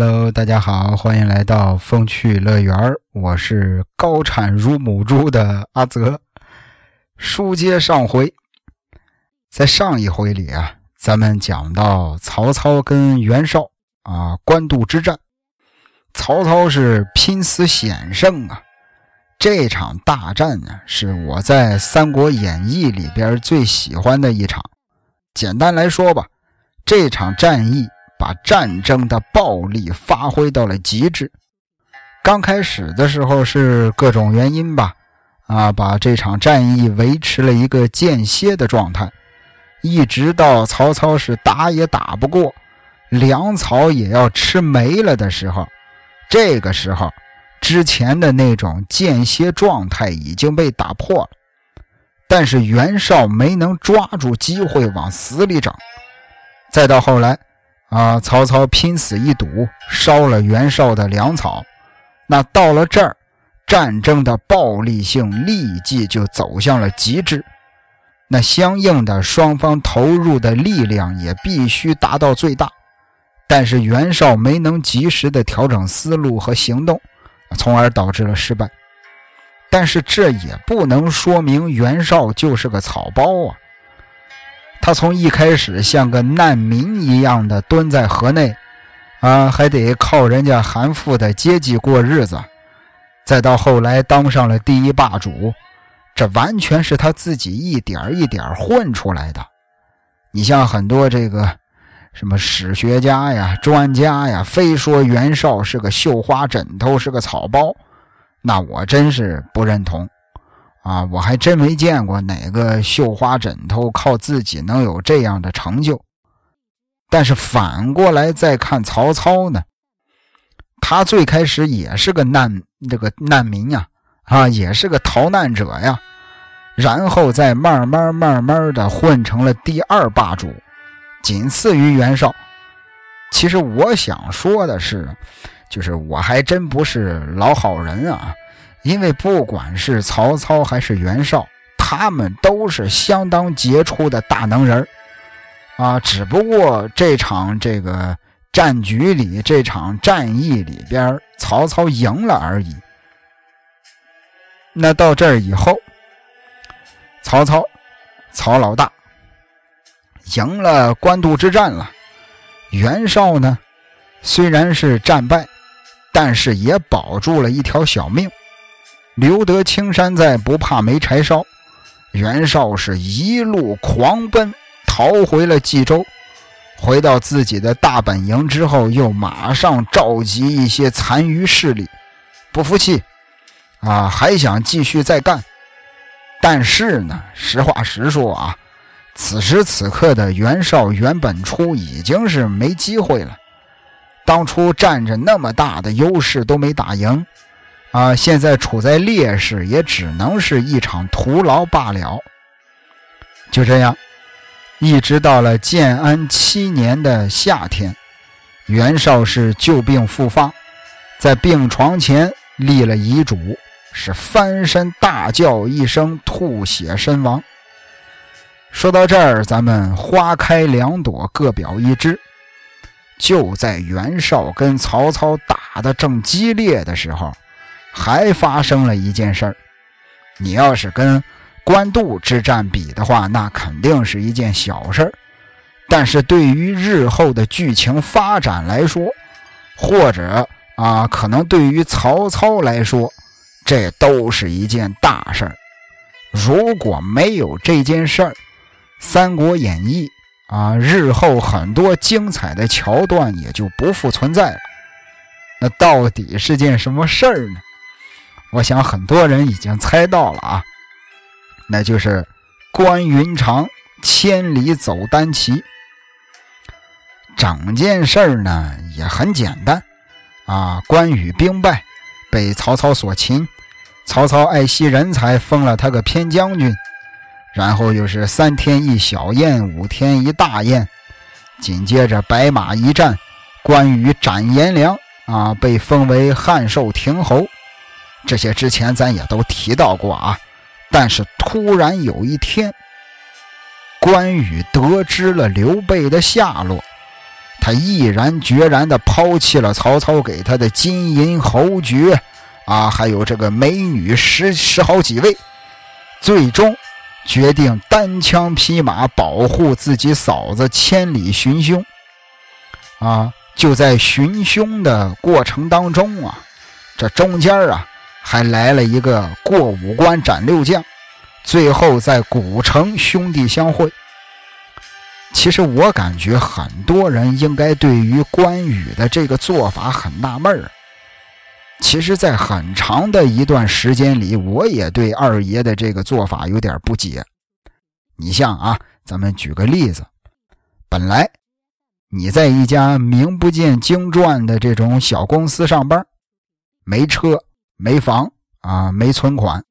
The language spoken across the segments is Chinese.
Hello，大家好，欢迎来到风趣乐园我是高产如母猪的阿泽。书接上回，在上一回里啊，咱们讲到曹操跟袁绍啊官渡之战，曹操是拼死险胜啊。这场大战呢，是我在《三国演义》里边最喜欢的一场。简单来说吧，这场战役。把战争的暴力发挥到了极致。刚开始的时候是各种原因吧，啊，把这场战役维持了一个间歇的状态，一直到曹操是打也打不过，粮草也要吃没了的时候，这个时候之前的那种间歇状态已经被打破了。但是袁绍没能抓住机会往死里整，再到后来。啊！曹操拼死一赌，烧了袁绍的粮草。那到了这儿，战争的暴力性立即就走向了极致。那相应的，双方投入的力量也必须达到最大。但是袁绍没能及时的调整思路和行动，从而导致了失败。但是这也不能说明袁绍就是个草包啊。他从一开始像个难民一样的蹲在河内，啊，还得靠人家韩馥的接济过日子，再到后来当上了第一霸主，这完全是他自己一点一点混出来的。你像很多这个什么史学家呀、专家呀，非说袁绍是个绣花枕头，是个草包，那我真是不认同。啊，我还真没见过哪个绣花枕头靠自己能有这样的成就。但是反过来再看曹操呢，他最开始也是个难这个难民呀，啊，也是个逃难者呀，然后再慢慢慢慢的混成了第二霸主，仅次于袁绍。其实我想说的是，就是我还真不是老好人啊。因为不管是曹操还是袁绍，他们都是相当杰出的大能人啊。只不过这场这个战局里，这场战役里边，曹操赢了而已。那到这儿以后，曹操，曹老大赢了官渡之战了。袁绍呢，虽然是战败，但是也保住了一条小命。留得青山在，不怕没柴烧。袁绍是一路狂奔，逃回了冀州。回到自己的大本营之后，又马上召集一些残余势力，不服气，啊，还想继续再干。但是呢，实话实说啊，此时此刻的袁绍袁本初已经是没机会了。当初占着那么大的优势都没打赢。啊，现在处在劣势，也只能是一场徒劳罢了。就这样，一直到了建安七年的夏天，袁绍是旧病复发，在病床前立了遗嘱，是翻身大叫一声，吐血身亡。说到这儿，咱们花开两朵，各表一枝。就在袁绍跟曹操打得正激烈的时候。还发生了一件事儿，你要是跟官渡之战比的话，那肯定是一件小事儿。但是对于日后的剧情发展来说，或者啊，可能对于曹操来说，这都是一件大事儿。如果没有这件事儿，《三国演义》啊，日后很多精彩的桥段也就不复存在了。那到底是件什么事儿呢？我想很多人已经猜到了啊，那就是关云长千里走单骑。整件事儿呢也很简单啊，关羽兵败，被曹操所擒，曹操爱惜人才，封了他个偏将军，然后又是三天一小宴，五天一大宴，紧接着白马一战，关羽斩颜良啊，被封为汉寿亭侯。这些之前咱也都提到过啊，但是突然有一天，关羽得知了刘备的下落，他毅然决然地抛弃了曹操给他的金银侯爵，啊，还有这个美女十十好几位，最终决定单枪匹马保护自己嫂子千里寻凶。啊，就在寻凶的过程当中啊，这中间啊还来了一个过五关斩六将，最后在古城兄弟相会。其实我感觉很多人应该对于关羽的这个做法很纳闷儿。其实，在很长的一段时间里，我也对二爷的这个做法有点不解。你像啊，咱们举个例子，本来你在一家名不见经传的这种小公司上班，没车、没房啊，没存款，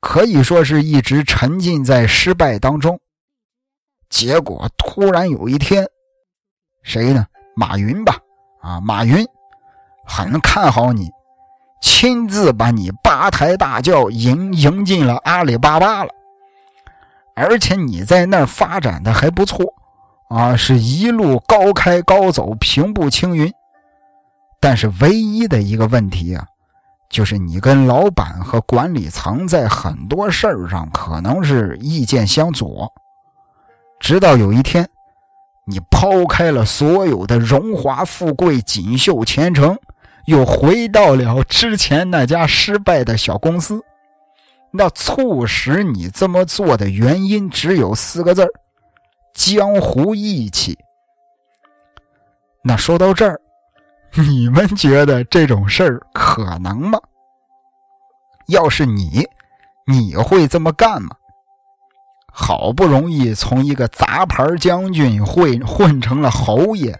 可以说是一直沉浸在失败当中。结果突然有一天，谁呢？马云吧，啊，马云很看好你，亲自把你八抬大轿迎迎进了阿里巴巴了，而且你在那儿发展的还不错，啊，是一路高开高走，平步青云。但是唯一的一个问题啊，就是你跟老板和管理层在很多事儿上可能是意见相左。直到有一天，你抛开了所有的荣华富贵、锦绣前程，又回到了之前那家失败的小公司。那促使你这么做的原因只有四个字江湖义气。那说到这儿，你们觉得这种事儿可能吗？要是你，你会这么干吗？好不容易从一个杂牌将军混混成了侯爷，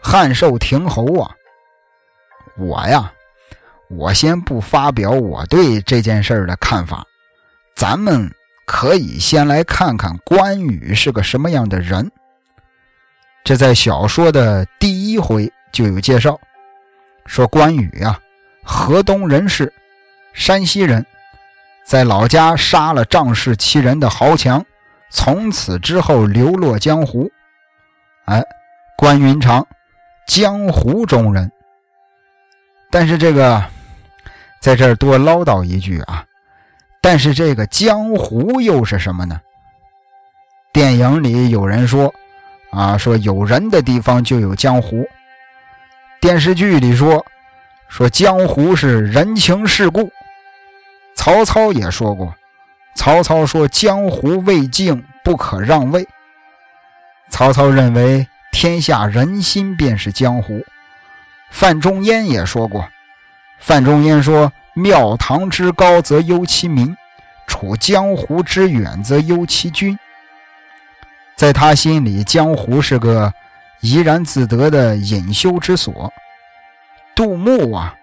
汉寿亭侯啊！我呀，我先不发表我对这件事的看法，咱们可以先来看看关羽是个什么样的人。这在小说的第一回就有介绍，说关羽呀，河东人士，山西人。在老家杀了仗势欺人的豪强，从此之后流落江湖。哎，关云长，江湖中人。但是这个，在这儿多唠叨一句啊，但是这个江湖又是什么呢？电影里有人说，啊，说有人的地方就有江湖。电视剧里说，说江湖是人情世故。曹操也说过：“曹操说江湖未静，不可让位。”曹操认为天下人心便是江湖。范仲淹也说过：“范仲淹说庙堂之高则忧其民，处江湖之远则忧其君。”在他心里，江湖是个怡然自得的隐修之所。杜牧啊。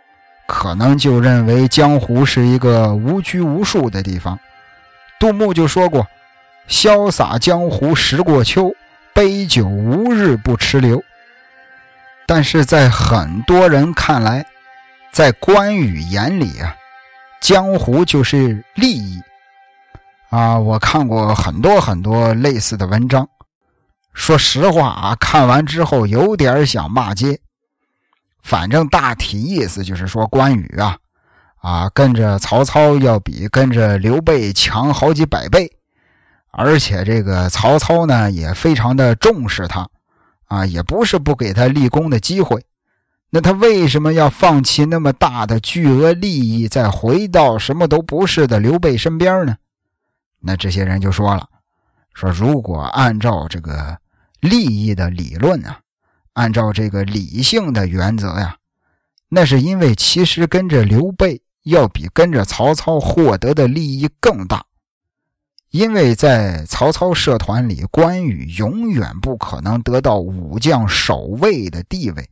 可能就认为江湖是一个无拘无束的地方。杜牧就说过：“潇洒江湖时过秋，杯酒无日不吃流。”但是在很多人看来，在关羽眼里啊，江湖就是利益啊。我看过很多很多类似的文章，说实话啊，看完之后有点想骂街。反正大体意思就是说，关羽啊，啊，跟着曹操要比跟着刘备强好几百倍，而且这个曹操呢也非常的重视他，啊，也不是不给他立功的机会。那他为什么要放弃那么大的巨额利益，再回到什么都不是的刘备身边呢？那这些人就说了，说如果按照这个利益的理论啊。按照这个理性的原则呀，那是因为其实跟着刘备要比跟着曹操获得的利益更大，因为在曹操社团里，关羽永远不可能得到武将首位的地位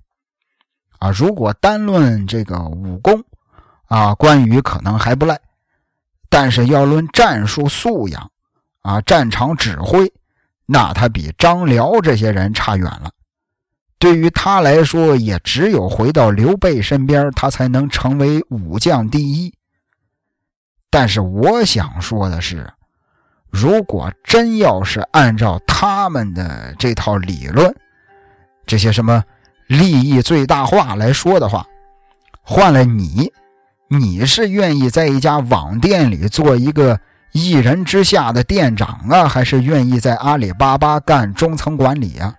啊。如果单论这个武功啊，关羽可能还不赖，但是要论战术素养啊，战场指挥，那他比张辽这些人差远了。对于他来说，也只有回到刘备身边，他才能成为武将第一。但是我想说的是，如果真要是按照他们的这套理论，这些什么利益最大化来说的话，换了你，你是愿意在一家网店里做一个一人之下的店长啊，还是愿意在阿里巴巴干中层管理啊？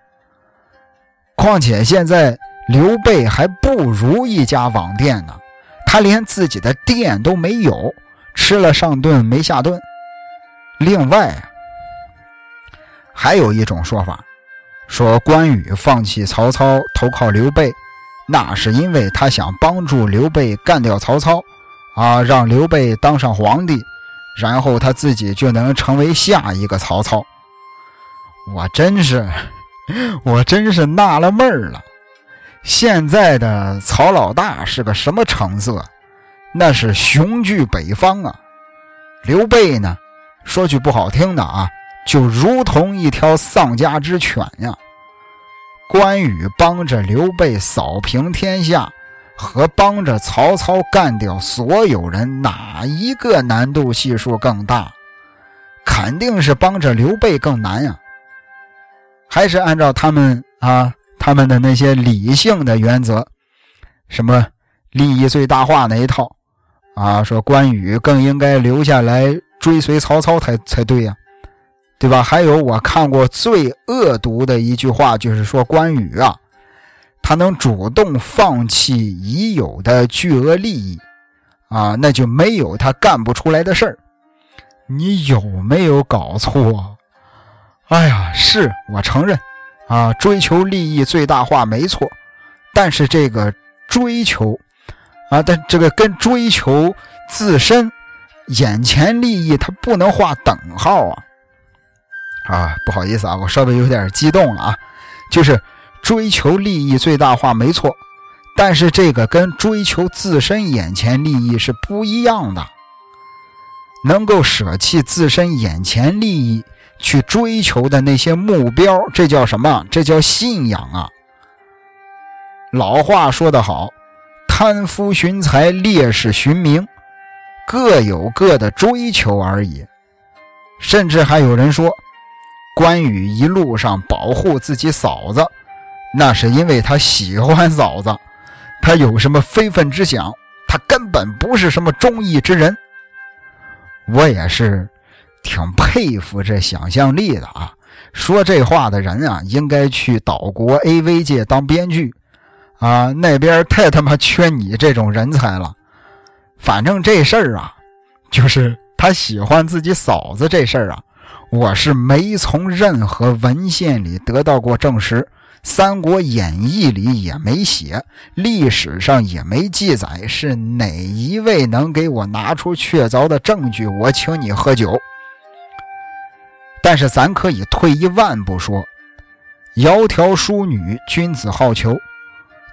况且现在刘备还不如一家网店呢，他连自己的店都没有，吃了上顿没下顿。另外，还有一种说法，说关羽放弃曹操投靠刘备，那是因为他想帮助刘备干掉曹操，啊，让刘备当上皇帝，然后他自己就能成为下一个曹操。我真是。我真是纳了闷儿了，现在的曹老大是个什么成色？那是雄踞北方啊！刘备呢，说句不好听的啊，就如同一条丧家之犬呀。关羽帮着刘备扫平天下，和帮着曹操干掉所有人，哪一个难度系数更大？肯定是帮着刘备更难呀。还是按照他们啊，他们的那些理性的原则，什么利益最大化那一套啊，说关羽更应该留下来追随曹操才才对呀，对吧？还有我看过最恶毒的一句话，就是说关羽啊，他能主动放弃已有的巨额利益啊，那就没有他干不出来的事儿。你有没有搞错？哎呀，是我承认，啊，追求利益最大化没错，但是这个追求，啊，但这个跟追求自身眼前利益它不能画等号啊！啊，不好意思啊，我稍微有点激动了啊，就是追求利益最大化没错，但是这个跟追求自身眼前利益是不一样的，能够舍弃自身眼前利益。去追求的那些目标，这叫什么？这叫信仰啊！老话说得好，贪夫寻财，烈士寻名，各有各的追求而已。甚至还有人说，关羽一路上保护自己嫂子，那是因为他喜欢嫂子，他有什么非分之想，他根本不是什么忠义之人。我也是。挺佩服这想象力的啊！说这话的人啊，应该去岛国 AV 界当编剧啊！那边太他妈缺你这种人才了。反正这事儿啊，就是他喜欢自己嫂子这事儿啊，我是没从任何文献里得到过证实，《三国演义》里也没写，历史上也没记载。是哪一位能给我拿出确凿的证据？我请你喝酒。但是咱可以退一万步说，窈窕淑女，君子好逑。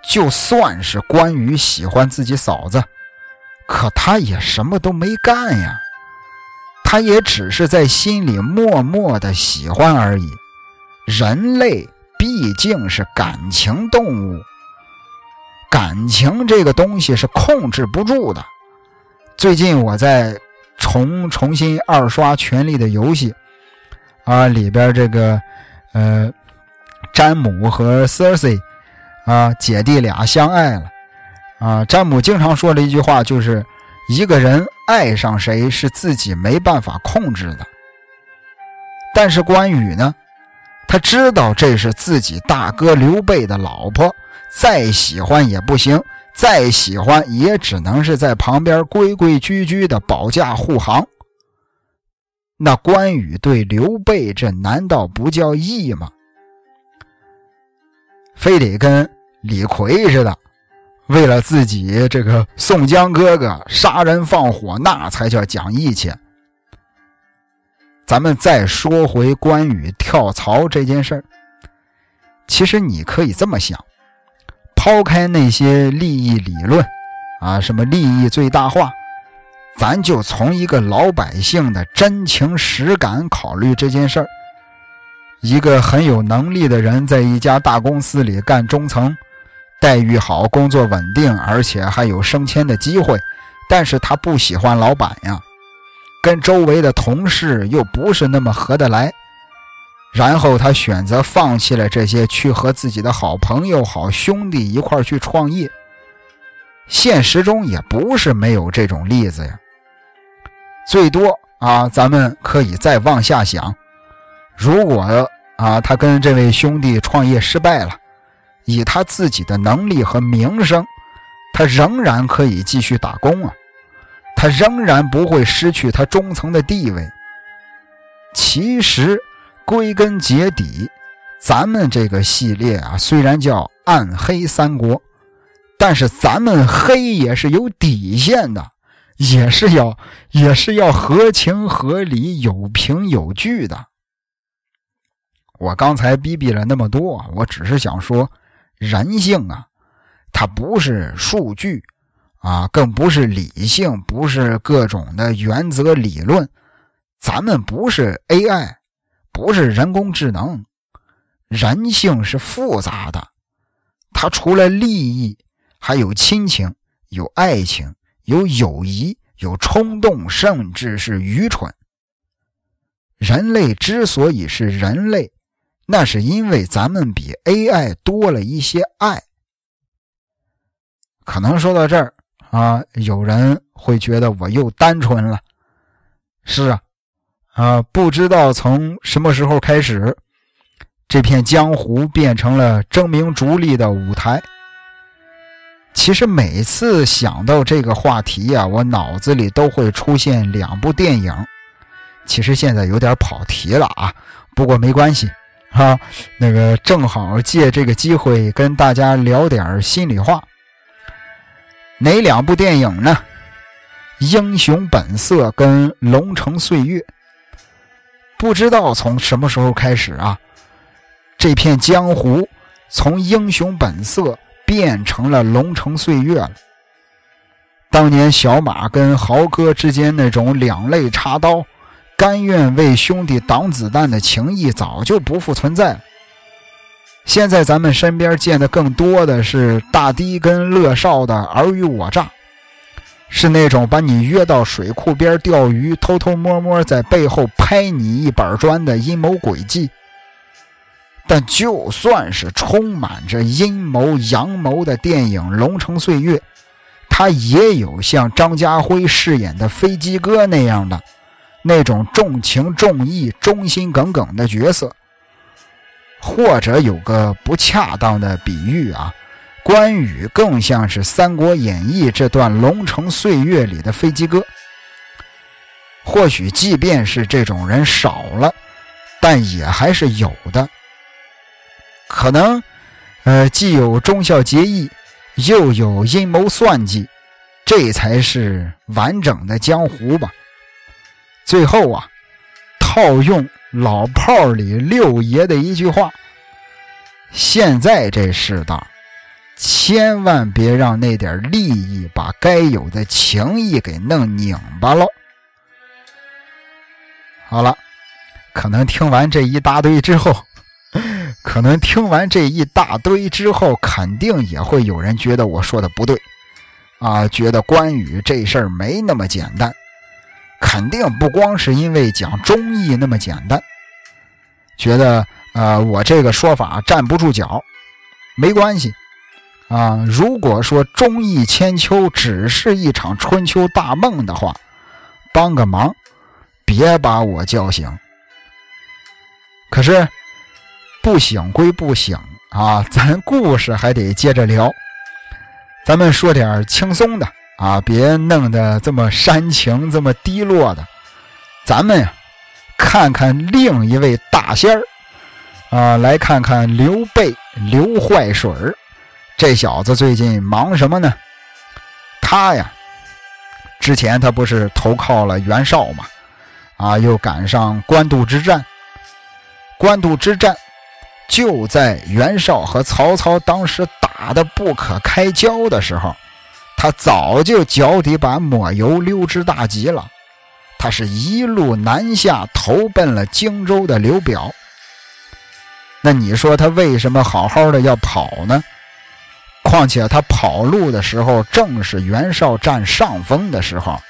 就算是关羽喜欢自己嫂子，可他也什么都没干呀，他也只是在心里默默的喜欢而已。人类毕竟是感情动物，感情这个东西是控制不住的。最近我在重重新二刷《权力的游戏》。啊，里边这个，呃，詹姆和 c e r s e 啊，姐弟俩相爱了。啊，詹姆经常说的一句话就是：一个人爱上谁是自己没办法控制的。但是关羽呢，他知道这是自己大哥刘备的老婆，再喜欢也不行，再喜欢也只能是在旁边规规矩矩的保驾护航。那关羽对刘备，这难道不叫义吗？非得跟李逵似的，为了自己这个宋江哥哥杀人放火，那才叫讲义气。咱们再说回关羽跳槽这件事儿，其实你可以这么想：抛开那些利益理论啊，什么利益最大化。咱就从一个老百姓的真情实感考虑这件事儿。一个很有能力的人，在一家大公司里干中层，待遇好，工作稳定，而且还有升迁的机会。但是他不喜欢老板呀，跟周围的同事又不是那么合得来。然后他选择放弃了这些，去和自己的好朋友、好兄弟一块去创业。现实中也不是没有这种例子呀。最多啊，咱们可以再往下想，如果啊，他跟这位兄弟创业失败了，以他自己的能力和名声，他仍然可以继续打工啊，他仍然不会失去他中层的地位。其实。归根结底，咱们这个系列啊，虽然叫《暗黑三国》，但是咱们黑也是有底线的，也是要也是要合情合理、有凭有据的。我刚才逼逼了那么多，我只是想说，人性啊，它不是数据啊，更不是理性，不是各种的原则理论，咱们不是 AI。不是人工智能，人性是复杂的。它除了利益，还有亲情，有爱情，有友谊，有冲动，甚至是愚蠢。人类之所以是人类，那是因为咱们比 AI 多了一些爱。可能说到这儿啊，有人会觉得我又单纯了。是啊。啊，不知道从什么时候开始，这片江湖变成了争名逐利的舞台。其实每次想到这个话题呀，我脑子里都会出现两部电影。其实现在有点跑题了啊，不过没关系啊。那个正好借这个机会跟大家聊点心里话。哪两部电影呢？《英雄本色》跟《龙城岁月》。不知道从什么时候开始啊，这片江湖从英雄本色变成了龙城岁月了。当年小马跟豪哥之间那种两肋插刀、甘愿为兄弟挡子弹的情谊早就不复存在了。现在咱们身边见的更多的是大堤跟乐少的尔虞我诈。是那种把你约到水库边钓鱼，偷偷摸摸在背后拍你一板砖的阴谋诡计。但就算是充满着阴谋阳谋的电影《龙城岁月》，它也有像张家辉饰演的飞机哥那样的那种重情重义、忠心耿耿的角色。或者有个不恰当的比喻啊。关羽更像是《三国演义》这段龙城岁月里的飞机哥。或许，即便是这种人少了，但也还是有的。可能，呃，既有忠孝节义，又有阴谋算计，这才是完整的江湖吧。最后啊，套用老炮里六爷的一句话：“现在这世道。”千万别让那点利益把该有的情谊给弄拧巴了。好了，可能听完这一大堆之后，可能听完这一大堆之后，肯定也会有人觉得我说的不对啊，觉得关羽这事儿没那么简单，肯定不光是因为讲忠义那么简单，觉得呃我这个说法站不住脚，没关系。啊，如果说忠义千秋只是一场春秋大梦的话，帮个忙，别把我叫醒。可是不醒归不醒啊，咱故事还得接着聊。咱们说点轻松的啊，别弄得这么煽情、这么低落的。咱们呀，看看另一位大仙儿啊，来看看刘备刘坏水儿。这小子最近忙什么呢？他呀，之前他不是投靠了袁绍嘛，啊，又赶上官渡之战。官渡之战就在袁绍和曹操当时打得不可开交的时候，他早就脚底板抹油溜之大吉了。他是一路南下，投奔了荆州的刘表。那你说他为什么好好的要跑呢？况且他跑路的时候，正是袁绍占上风的时候。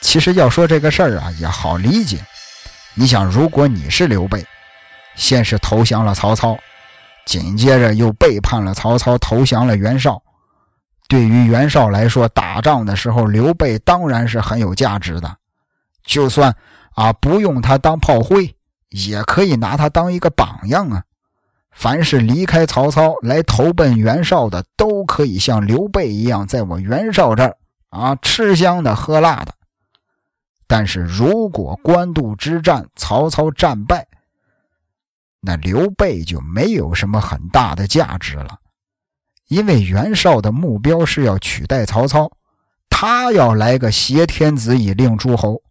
其实要说这个事儿啊，也好理解。你想，如果你是刘备，先是投降了曹操，紧接着又背叛了曹操，投降了袁绍。对于袁绍来说，打仗的时候，刘备当然是很有价值的。就算啊不用他当炮灰，也可以拿他当一个榜样啊。凡是离开曹操来投奔袁绍的，都可以像刘备一样，在我袁绍这儿啊吃香的喝辣的。但是如果官渡之战曹操战败，那刘备就没有什么很大的价值了。因为袁绍的目标是要取代曹操，他要来个挟天子以令诸侯。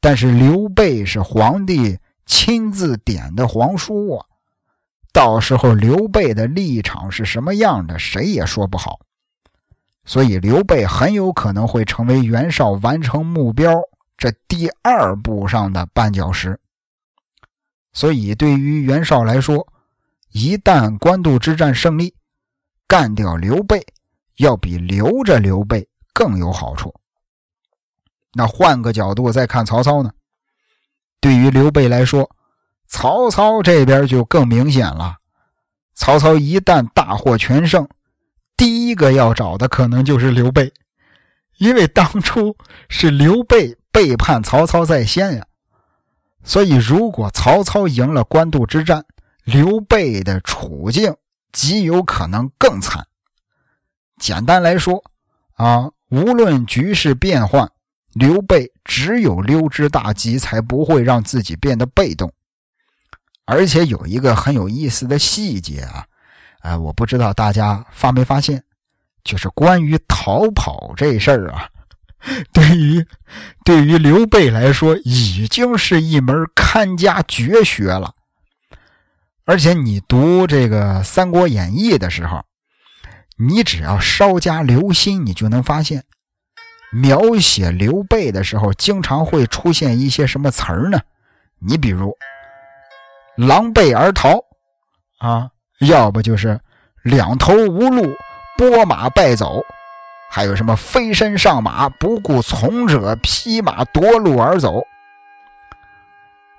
但是刘备是皇帝亲自点的皇叔啊，到时候刘备的立场是什么样的，谁也说不好。所以刘备很有可能会成为袁绍完成目标这第二步上的绊脚石。所以对于袁绍来说，一旦官渡之战胜利，干掉刘备，要比留着刘备更有好处。那换个角度再看曹操呢？对于刘备来说，曹操这边就更明显了。曹操一旦大获全胜，第一个要找的可能就是刘备，因为当初是刘备背叛曹操在先呀。所以，如果曹操赢了官渡之战，刘备的处境。极有可能更惨。简单来说，啊，无论局势变幻，刘备只有溜之大吉，才不会让自己变得被动。而且有一个很有意思的细节啊，啊，我不知道大家发没发现，就是关于逃跑这事儿啊，对于对于刘备来说，已经是一门看家绝学了。而且你读这个《三国演义》的时候，你只要稍加留心，你就能发现，描写刘备的时候，经常会出现一些什么词儿呢？你比如“狼狈而逃”，啊，要不就是“两头无路，拨马败走”，还有什么“飞身上马，不顾从者，披马夺路而走”。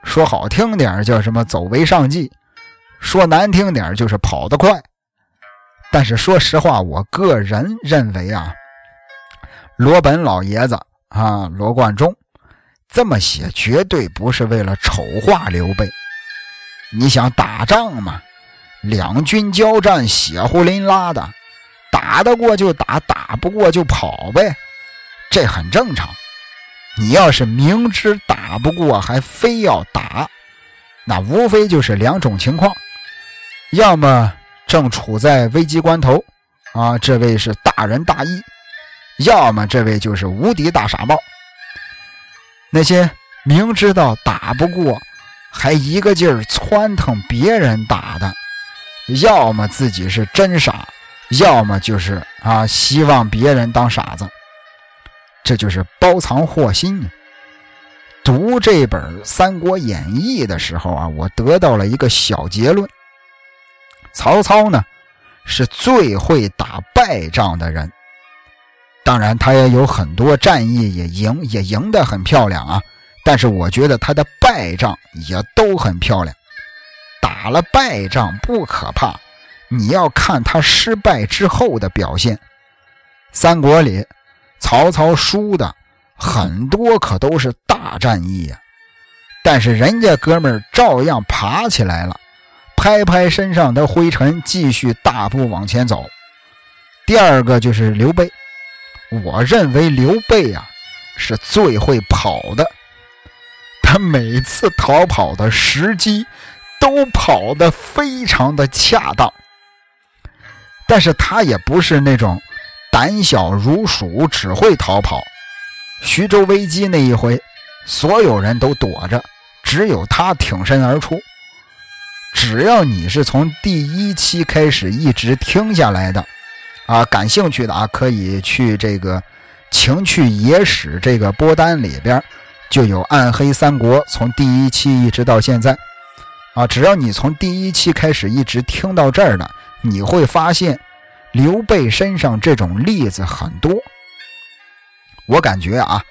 说好听点叫什么“走为上计”。说难听点就是跑得快，但是说实话，我个人认为啊，罗本老爷子啊，罗贯中这么写绝对不是为了丑化刘备。你想打仗嘛，两军交战，血呼淋拉的，打得过就打，打不过就跑呗，这很正常。你要是明知打不过还非要打，那无非就是两种情况。要么正处在危机关头，啊，这位是大仁大义；要么这位就是无敌大傻帽。那些明知道打不过，还一个劲儿窜腾别人打的，要么自己是真傻，要么就是啊希望别人当傻子。这就是包藏祸心。读这本《三国演义》的时候啊，我得到了一个小结论。曹操呢，是最会打败仗的人。当然，他也有很多战役也赢，也赢得很漂亮啊。但是，我觉得他的败仗也都很漂亮。打了败仗不可怕，你要看他失败之后的表现。三国里，曹操输的很多可都是大战役呀，但是人家哥们儿照样爬起来了。拍拍身上的灰尘，继续大步往前走。第二个就是刘备，我认为刘备啊是最会跑的，他每次逃跑的时机都跑得非常的恰当。但是他也不是那种胆小如鼠，只会逃跑。徐州危机那一回，所有人都躲着，只有他挺身而出。只要你是从第一期开始一直听下来的，啊，感兴趣的啊，可以去这个《情趣野史》这个播单里边，就有《暗黑三国》从第一期一直到现在，啊，只要你从第一期开始一直听到这儿的，你会发现刘备身上这种例子很多。我感觉啊，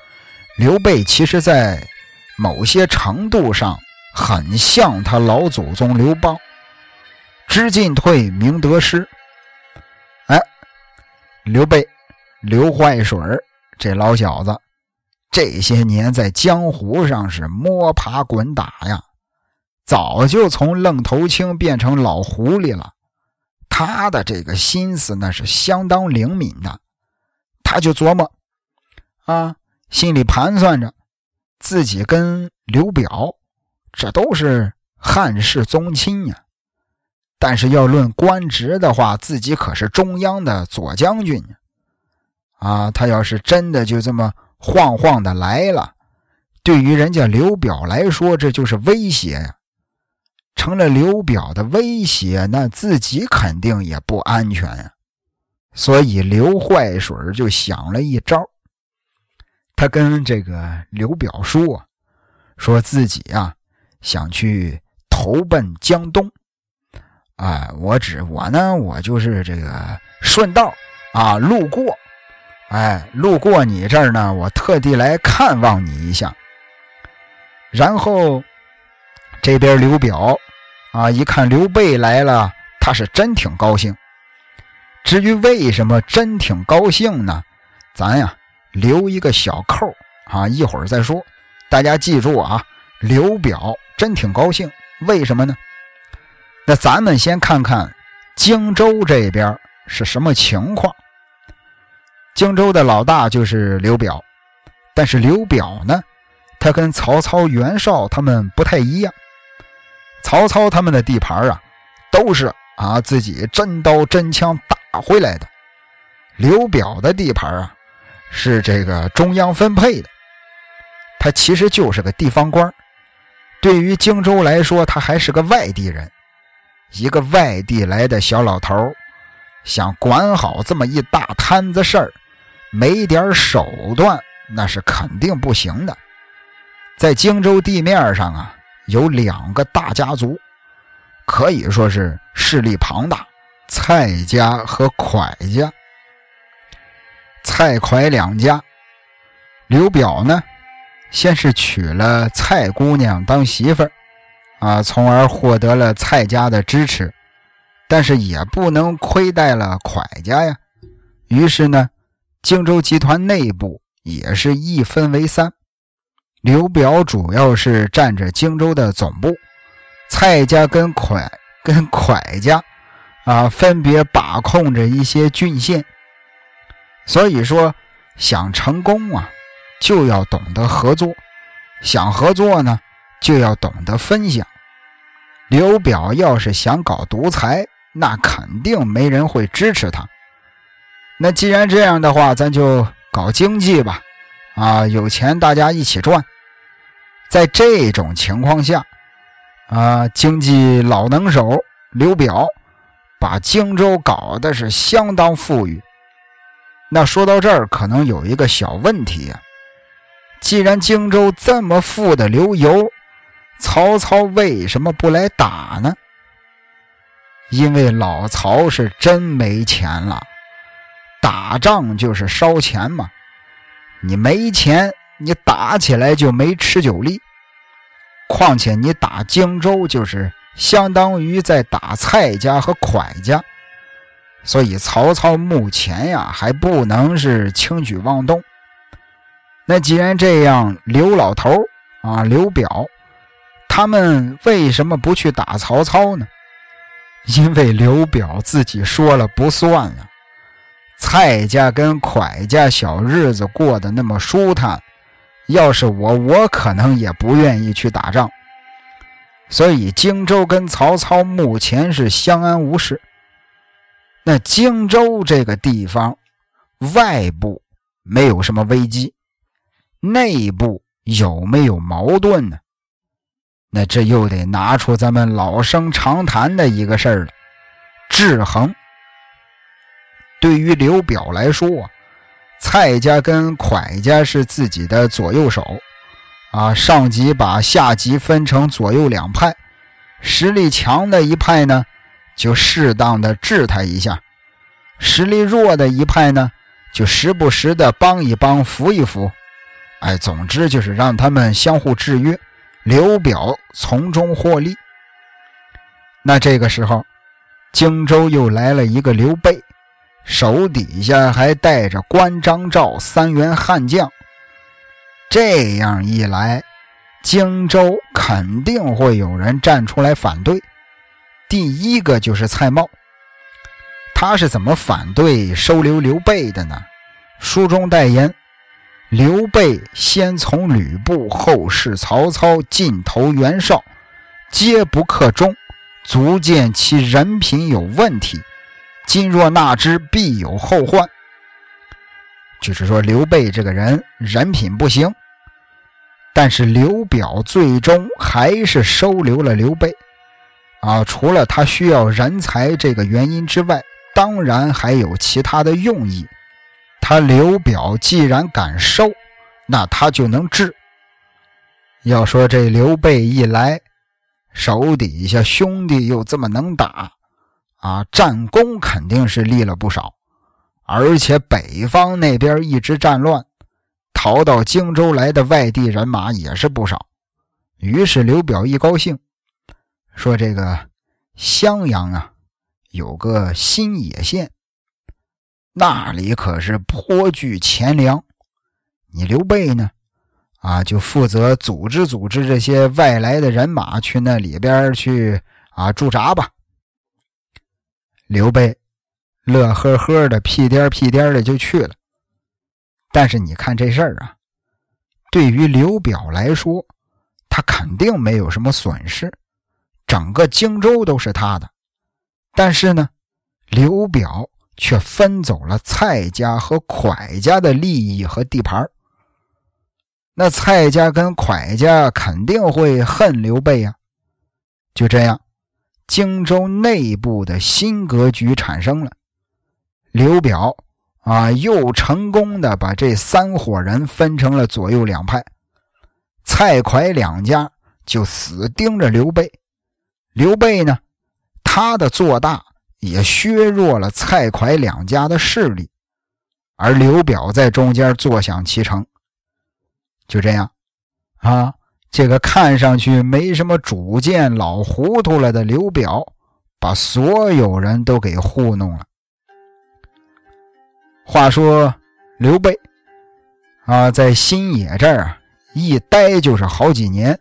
刘备其实在某些程度上很像他老祖宗刘邦。知进退，明得失。哎，刘备、刘坏水这老小子，这些年在江湖上是摸爬滚打呀，早就从愣头青变成老狐狸了。他的这个心思那是相当灵敏的，他就琢磨啊，心里盘算着，自己跟刘表这都是汉室宗亲呀。但是要论官职的话，自己可是中央的左将军啊！他要是真的就这么晃晃的来了，对于人家刘表来说，这就是威胁呀。成了刘表的威胁，那自己肯定也不安全呀。所以刘坏水就想了一招，他跟这个刘表说：“说自己啊想去投奔江东。”哎，我只我呢，我就是这个顺道啊，路过，哎，路过你这儿呢，我特地来看望你一下。然后这边刘表啊，一看刘备来了，他是真挺高兴。至于为什么真挺高兴呢？咱呀留一个小扣啊，一会儿再说。大家记住啊，刘表真挺高兴，为什么呢？那咱们先看看荆州这边是什么情况。荆州的老大就是刘表，但是刘表呢，他跟曹操、袁绍他们不太一样。曹操他们的地盘啊，都是啊自己真刀真枪打回来的。刘表的地盘啊，是这个中央分配的。他其实就是个地方官，对于荆州来说，他还是个外地人。一个外地来的小老头想管好这么一大摊子事儿，没点手段那是肯定不行的。在荆州地面上啊，有两个大家族，可以说是势力庞大，蔡家和蒯家。蔡蒯两家，刘表呢，先是娶了蔡姑娘当媳妇儿。啊，从而获得了蔡家的支持，但是也不能亏待了蒯家呀。于是呢，荆州集团内部也是一分为三。刘表主要是占着荆州的总部，蔡家跟蒯跟蒯家啊，分别把控着一些郡县。所以说，想成功啊，就要懂得合作；想合作呢，就要懂得分享。刘表要是想搞独裁，那肯定没人会支持他。那既然这样的话，咱就搞经济吧，啊，有钱大家一起赚。在这种情况下，啊，经济老能手刘表把荆州搞得是相当富裕。那说到这儿，可能有一个小问题啊，既然荆州这么富的流油。曹操为什么不来打呢？因为老曹是真没钱了，打仗就是烧钱嘛。你没钱，你打起来就没持久力。况且你打荆州，就是相当于在打蔡家和蒯家，所以曹操目前呀还不能是轻举妄动。那既然这样，刘老头啊，刘表。他们为什么不去打曹操呢？因为刘表自己说了不算呀。蔡家跟蒯家小日子过得那么舒坦，要是我，我可能也不愿意去打仗。所以荆州跟曹操目前是相安无事。那荆州这个地方，外部没有什么危机，内部有没有矛盾呢？那这又得拿出咱们老生常谈的一个事儿了，制衡。对于刘表来说，蔡家跟蒯家是自己的左右手，啊，上级把下级分成左右两派，实力强的一派呢，就适当的治他一下；实力弱的一派呢，就时不时的帮一帮、扶一扶。哎，总之就是让他们相互制约。刘表从中获利。那这个时候，荆州又来了一个刘备，手底下还带着关张赵三员悍将。这样一来，荆州肯定会有人站出来反对。第一个就是蔡瑁，他是怎么反对收留刘备的呢？书中代言：刘备先从吕布，后是曹操，尽投袁绍，皆不克忠。足见其人品有问题，今若纳之，必有后患。就是说，刘备这个人人品不行，但是刘表最终还是收留了刘备。啊，除了他需要人才这个原因之外，当然还有其他的用意。他刘表既然敢收，那他就能治。要说这刘备一来，手底下兄弟又这么能打，啊，战功肯定是立了不少，而且北方那边一直战乱，逃到荆州来的外地人马也是不少。于是刘表一高兴，说：“这个襄阳啊，有个新野县，那里可是颇具钱粮。你刘备呢？”啊，就负责组织组织这些外来的人马去那里边去啊驻扎吧。刘备乐呵呵的，屁颠屁颠的就去了。但是你看这事儿啊，对于刘表来说，他肯定没有什么损失，整个荆州都是他的。但是呢，刘表却分走了蔡家和蒯家的利益和地盘那蔡家跟蒯家肯定会恨刘备呀。就这样，荆州内部的新格局产生了。刘表啊，又成功的把这三伙人分成了左右两派。蔡蒯两家就死盯着刘备。刘备呢，他的做大也削弱了蔡蒯两家的势力，而刘表在中间坐享其成。就这样，啊，这个看上去没什么主见、老糊涂了的刘表，把所有人都给糊弄了。话说刘备啊，在新野这儿啊，一待就是好几年，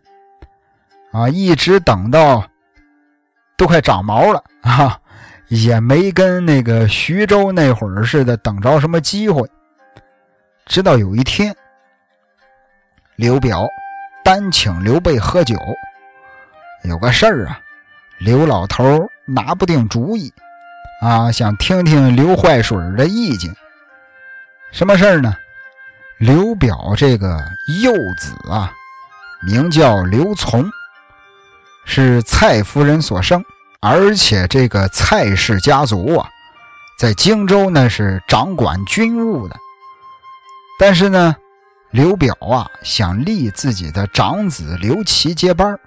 啊，一直等到都快长毛了啊，也没跟那个徐州那会儿似的等着什么机会，直到有一天。刘表单请刘备喝酒，有个事儿啊，刘老头拿不定主意，啊，想听听刘坏水的意见。什么事儿呢？刘表这个幼子啊，名叫刘琮，是蔡夫人所生，而且这个蔡氏家族啊，在荆州呢是掌管军务的，但是呢。刘表啊，想立自己的长子刘琦接班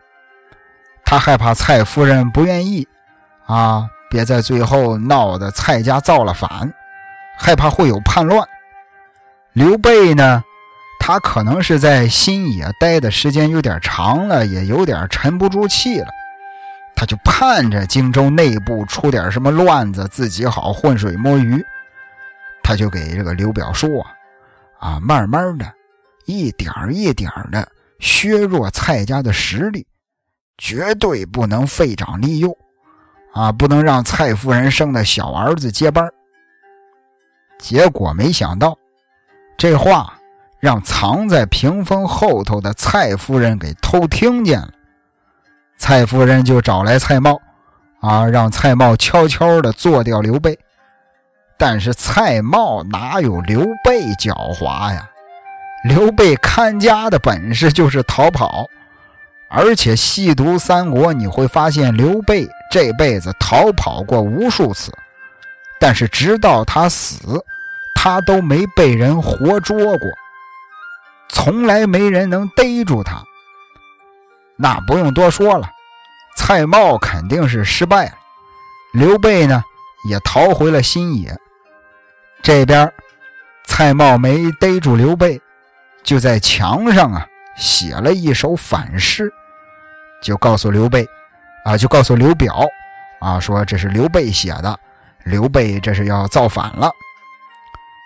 他害怕蔡夫人不愿意，啊，别在最后闹得蔡家造了反，害怕会有叛乱。刘备呢，他可能是在新野待的时间有点长了，也有点沉不住气了，他就盼着荆州内部出点什么乱子，自己好浑水摸鱼。他就给这个刘表说：“啊，慢慢的。”一点一点的削弱蔡家的实力，绝对不能废长立幼，啊，不能让蔡夫人生的小儿子接班。结果没想到，这话让藏在屏风后头的蔡夫人给偷听见了。蔡夫人就找来蔡瑁，啊，让蔡瑁悄悄的做掉刘备。但是蔡瑁哪有刘备狡猾呀？刘备看家的本事就是逃跑，而且细读三国，你会发现刘备这辈子逃跑过无数次，但是直到他死，他都没被人活捉过，从来没人能逮住他。那不用多说了，蔡瑁肯定是失败了，刘备呢也逃回了新野。这边蔡瑁没逮住刘备。就在墙上啊写了一首反诗，就告诉刘备，啊，就告诉刘表，啊，说这是刘备写的，刘备这是要造反了，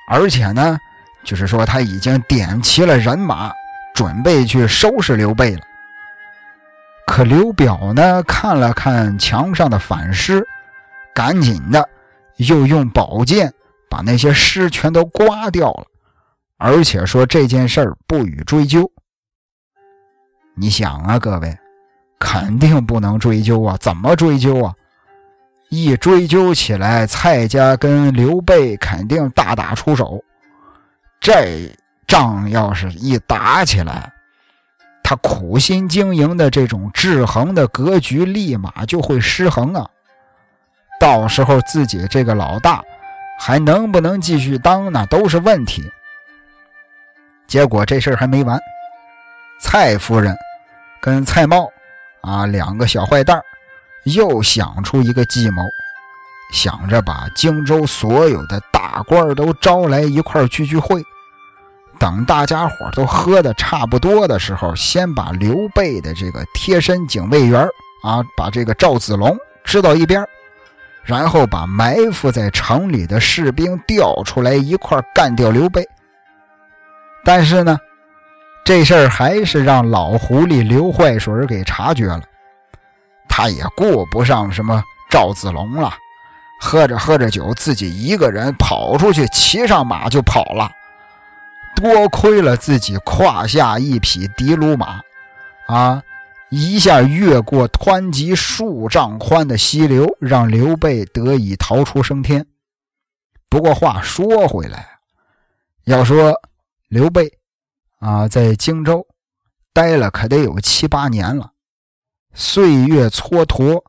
而且呢，就是说他已经点齐了人马，准备去收拾刘备了。可刘表呢，看了看墙上的反诗，赶紧的又用宝剑把那些诗全都刮掉了，而且说这件事儿不予追究。你想啊，各位，肯定不能追究啊！怎么追究啊？一追究起来，蔡家跟刘备肯定大打出手。这仗要是一打起来，他苦心经营的这种制衡的格局立马就会失衡啊！到时候自己这个老大还能不能继续当呢？都是问题。结果这事儿还没完。蔡夫人跟蔡瑁啊，两个小坏蛋又想出一个计谋，想着把荆州所有的大官都招来一块聚聚会，等大家伙都喝的差不多的时候，先把刘备的这个贴身警卫员啊，把这个赵子龙支到一边，然后把埋伏在城里的士兵调出来一块干掉刘备。但是呢。这事儿还是让老狐狸刘坏水给察觉了，他也顾不上什么赵子龙了，喝着喝着酒，自己一个人跑出去，骑上马就跑了。多亏了自己胯下一匹的卢马，啊，一下越过湍急数丈宽的溪流，让刘备得以逃出升天。不过话说回来，要说刘备。啊，在荆州待了可得有七八年了，岁月蹉跎，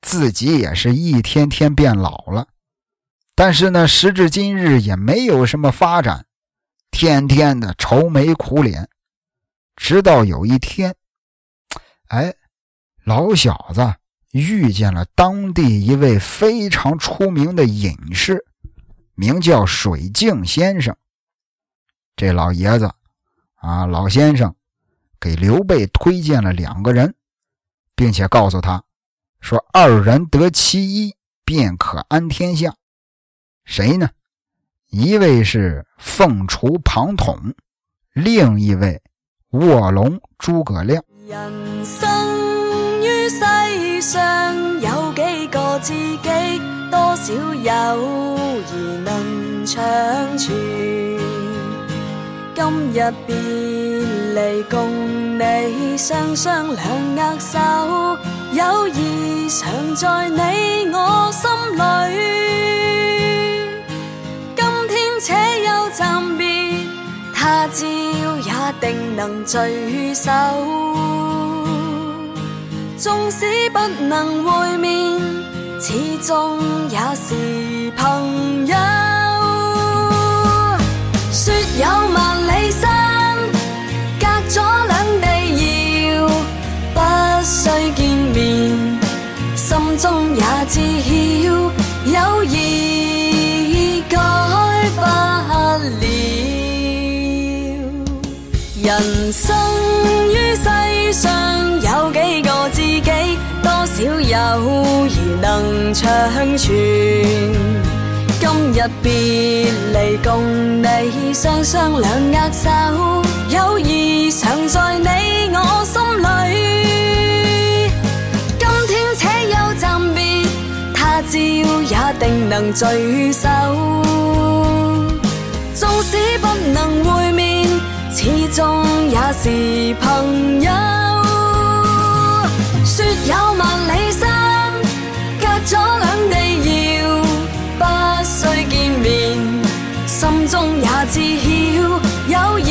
自己也是一天天变老了。但是呢，时至今日也没有什么发展，天天的愁眉苦脸。直到有一天，哎，老小子遇见了当地一位非常出名的隐士，名叫水镜先生。这老爷子。啊，老先生给刘备推荐了两个人，并且告诉他说：“二人得其一，便可安天下。”谁呢？一位是凤雏庞统，另一位卧龙诸葛亮。人生于世上有几个知己，多少友谊能长存。今日别离，共你双双两握手，友谊常在你我心里。且休暂别，他朝也定能聚首。纵使不能会面，始终也是朋友。说有万友谊能长存。今日别离，共你双双两握手，友谊常在你我心里。今天且休暂别，他朝也定能聚首。纵使不能会面，始终也是朋友。有万里山，隔咗两地遥。不需见面，心中也知晓，友谊